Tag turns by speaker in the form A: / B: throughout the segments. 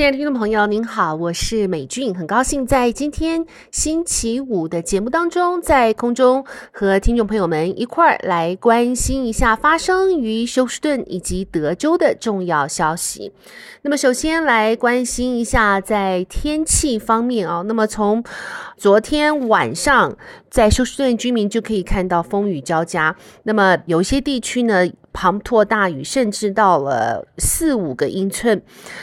A: 亲爱的听众朋友，您好，我是美俊，很高兴在今天星期五的节目当中，在空中和听众朋友们一块儿来关心一下发生于休斯顿以及德州的重要消息。那么，首先来关心一下在天气方面啊，那么从昨天晚上在休斯顿居民就可以看到风雨交加，那么有一些地区呢，滂沱大雨，甚至到了四五个英寸。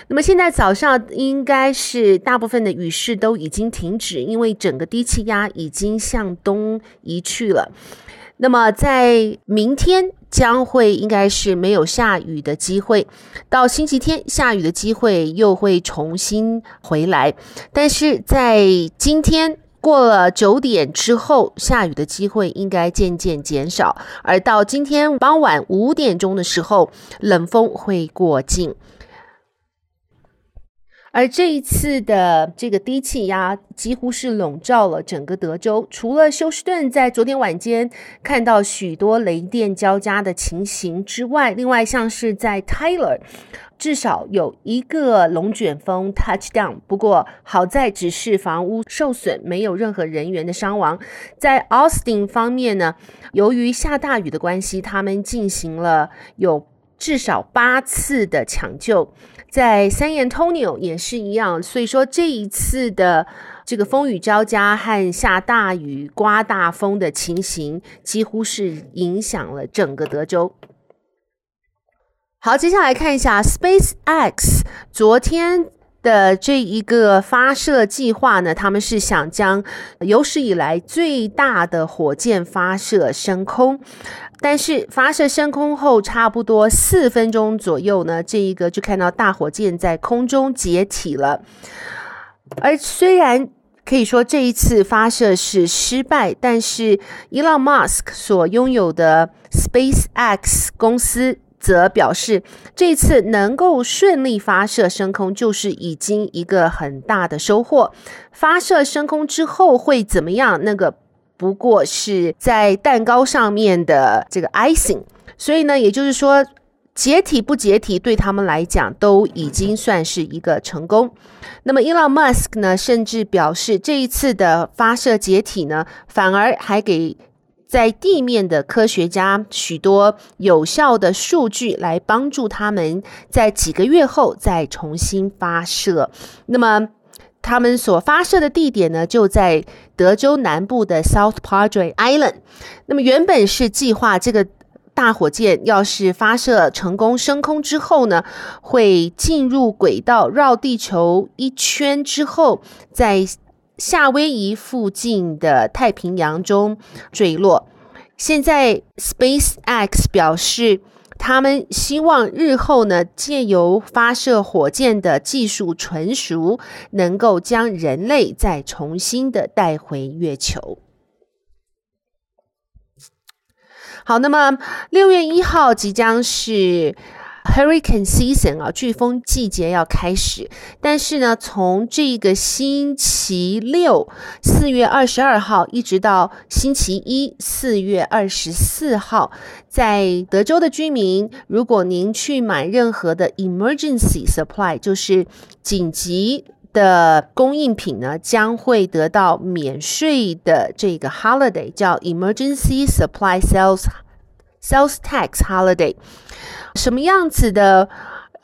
A: 那么现在早上应该是大部分的雨势都已经停止，因为整个低气压已经向东移去了。那么在明天将会应该是没有下雨的机会，到星期天下雨的机会又会重新回来，但是在今天。过了九点之后，下雨的机会应该渐渐减少，而到今天傍晚五点钟的时候，冷风会过境。而这一次的这个低气压几乎是笼罩了整个德州，除了休斯顿在昨天晚间看到许多雷电交加的情形之外，另外像是在 Tyler，至少有一个龙卷风 touchdown。不过好在只是房屋受损，没有任何人员的伤亡。在 Austin 方面呢，由于下大雨的关系，他们进行了有至少八次的抢救。在 San Antonio 也是一样，所以说这一次的这个风雨交加和下大雨、刮大风的情形，几乎是影响了整个德州。好，接下来看一下 SpaceX 昨天的这一个发射计划呢，他们是想将有史以来最大的火箭发射升空。但是发射升空后，差不多四分钟左右呢，这一个就看到大火箭在空中解体了。而虽然可以说这一次发射是失败，但是 Elon Musk 所拥有的 SpaceX 公司则表示，这次能够顺利发射升空，就是已经一个很大的收获。发射升空之后会怎么样？那个。不过是在蛋糕上面的这个 icing，所以呢，也就是说，解体不解体对他们来讲都已经算是一个成功。那么，Elon Musk 呢，甚至表示这一次的发射解体呢，反而还给在地面的科学家许多有效的数据来帮助他们在几个月后再重新发射。那么。他们所发射的地点呢，就在德州南部的 South Padre Island。那么原本是计划这个大火箭要是发射成功升空之后呢，会进入轨道绕地球一圈之后，在夏威夷附近的太平洋中坠落。现在 SpaceX 表示。他们希望日后呢，借由发射火箭的技术纯熟，能够将人类再重新的带回月球。好，那么六月一号即将是。Hurricane season 啊，飓风季节要开始，但是呢，从这个星期六四月二十二号一直到星期一四月二十四号，在德州的居民，如果您去买任何的 emergency supply，就是紧急的供应品呢，将会得到免税的这个 holiday，叫 emergency supply sales sales tax holiday。什么样子的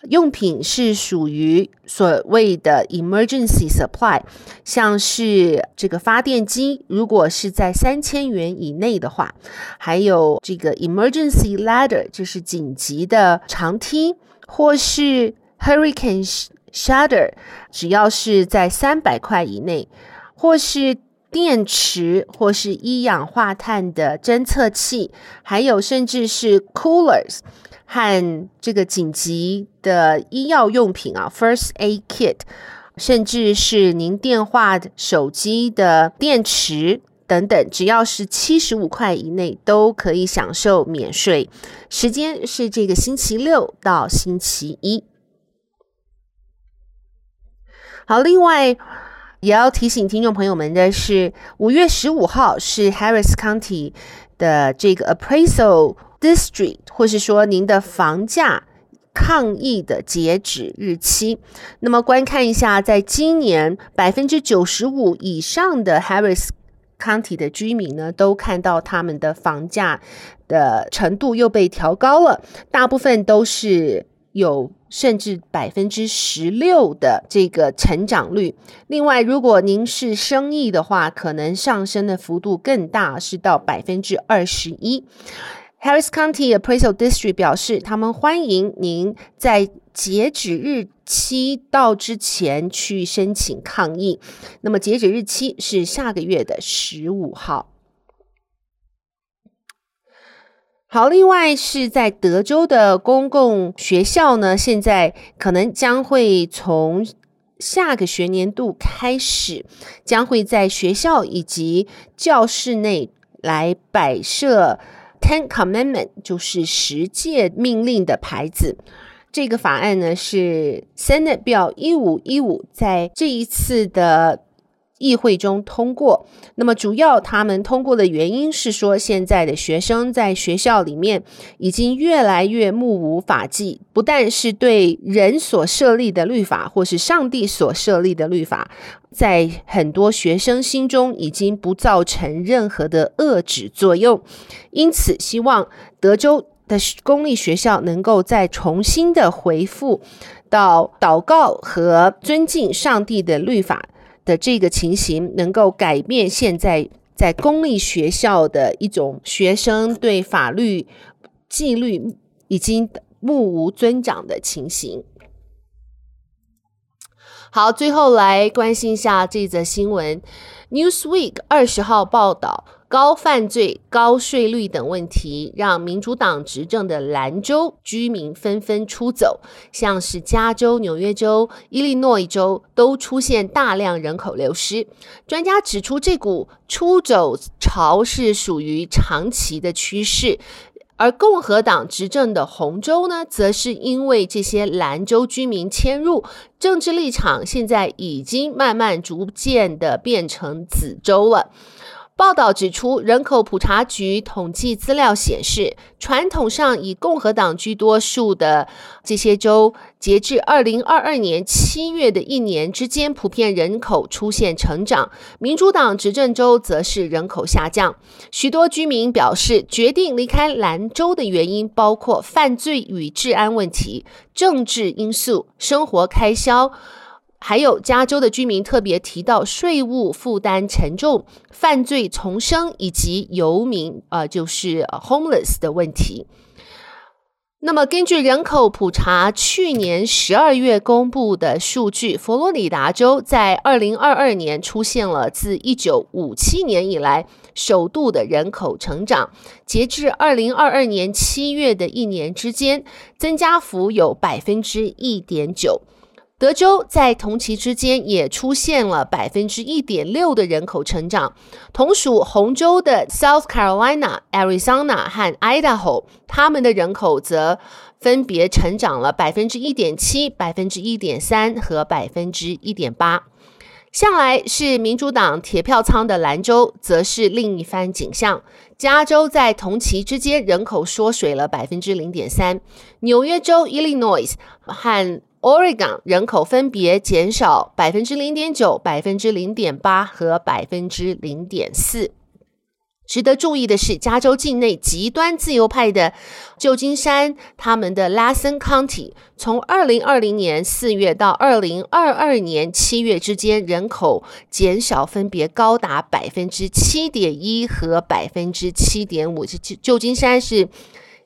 A: 用品是属于所谓的 emergency supply？像是这个发电机，如果是在三千元以内的话，还有这个 emergency ladder，就是紧急的长梯，或是 hurricane shutter，只要是在三百块以内，或是电池，或是一氧化碳的侦测器，还有甚至是 coolers。和这个紧急的医药用品啊，First Aid Kit，甚至是您电话、手机的电池等等，只要是七十五块以内，都可以享受免税。时间是这个星期六到星期一。好，另外也要提醒听众朋友们的是，五月十五号是 Harris County 的这个 Appraisal District，或是说您的房价抗议的截止日期。那么观看一下，在今年百分之九十五以上的 Harris County 的居民呢，都看到他们的房价的程度又被调高了，大部分都是有甚至百分之十六的这个成长率。另外，如果您是生意的话，可能上升的幅度更大，是到百分之二十一。Harris County Appraisal District 表示，他们欢迎您在截止日期到之前去申请抗议。那么截止日期是下个月的十五号。好，另外是在德州的公共学校呢，现在可能将会从下个学年度开始，将会在学校以及教室内来摆设。Ten Commandment 就是十诫命令的牌子，这个法案呢是 Senate Bill 一五一五，在这一次的议会中通过。那么主要他们通过的原因是说，现在的学生在学校里面已经越来越目无法纪，不但是对人所设立的律法，或是上帝所设立的律法。在很多学生心中已经不造成任何的遏制作用，因此希望德州的公立学校能够再重新的回复到祷告和尊敬上帝的律法的这个情形，能够改变现在在公立学校的一种学生对法律纪律已经目无尊长的情形。好，最后来关心一下这则新闻。Newsweek 二十号报道，高犯罪、高税率等问题让民主党执政的兰州居民纷纷出走，像是加州、纽约州、伊利诺伊州都出现大量人口流失。专家指出，这股出走潮是属于长期的趋势。而共和党执政的红州呢，则是因为这些蓝州居民迁入，政治立场现在已经慢慢逐渐的变成紫州了。报道指出，人口普查局统计资料显示，传统上以共和党居多数的这些州，截至二零二二年七月的一年之间，普遍人口出现成长；民主党执政州则是人口下降。许多居民表示，决定离开兰州的原因包括犯罪与治安问题、政治因素、生活开销。还有加州的居民特别提到税务负担沉重、犯罪丛生以及游民，呃，就是 homeless 的问题。那么，根据人口普查去年十二月公布的数据，佛罗里达州在二零二二年出现了自一九五七年以来首度的人口成长，截至二零二二年七月的一年之间，增加幅有百分之一点九。德州在同期之间也出现了百分之一点六的人口成长，同属红州的 South Carolina、Arizona 和 Idaho，他们的人口则分别成长了百分之一点七、百分之一点三和百分之一点八。向来是民主党铁票仓的兰州，则是另一番景象。加州在同期之间人口缩水了百分之零点三，纽约州、Illinois 和 Oregon 人口分别减少百分之零点九、百分之零点八和百分之零点四。值得注意的是，加州境内极端自由派的旧金山，他们的 Lassen County 从二零二零年四月到二零二二年七月之间，人口减少分别高达百分之七点一和百分之七点五。旧金山是。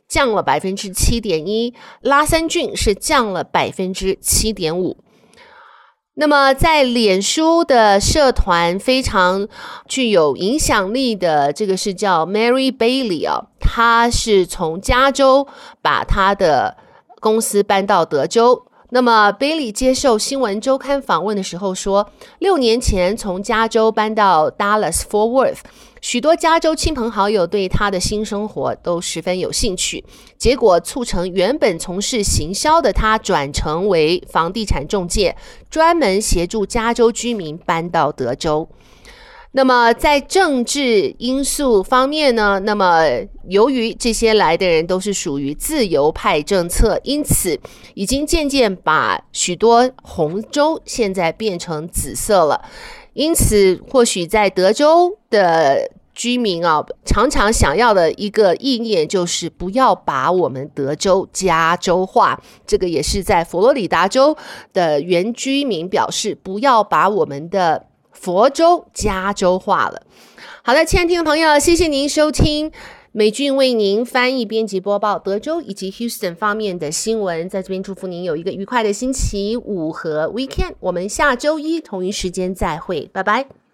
A: 降了百分之七点一，拉三郡是降了百分之七点五。那么，在脸书的社团非常具有影响力的这个是叫 Mary Bailey 啊，她是从加州把她的公司搬到德州。那么，Bailey 接受新闻周刊访问的时候说，六年前从加州搬到 Dallas Fort Worth。许多加州亲朋好友对他的新生活都十分有兴趣，结果促成原本从事行销的他转成为房地产中介，专门协助加州居民搬到德州。那么在政治因素方面呢，那么由于这些来的人都是属于自由派政策，因此已经渐渐把许多红州现在变成紫色了。因此，或许在德州的居民啊，常常想要的一个意念就是不要把我们德州加州化。这个也是在佛罗里达州的原居民表示，不要把我们的佛州加州话了。好的，亲爱的听众朋友，谢谢您收听美俊为您翻译、编辑、播报德州以及 Houston 方面的新闻。在这边祝福您有一个愉快的星期五和 Weekend。我们下周一同一时间再会，拜拜。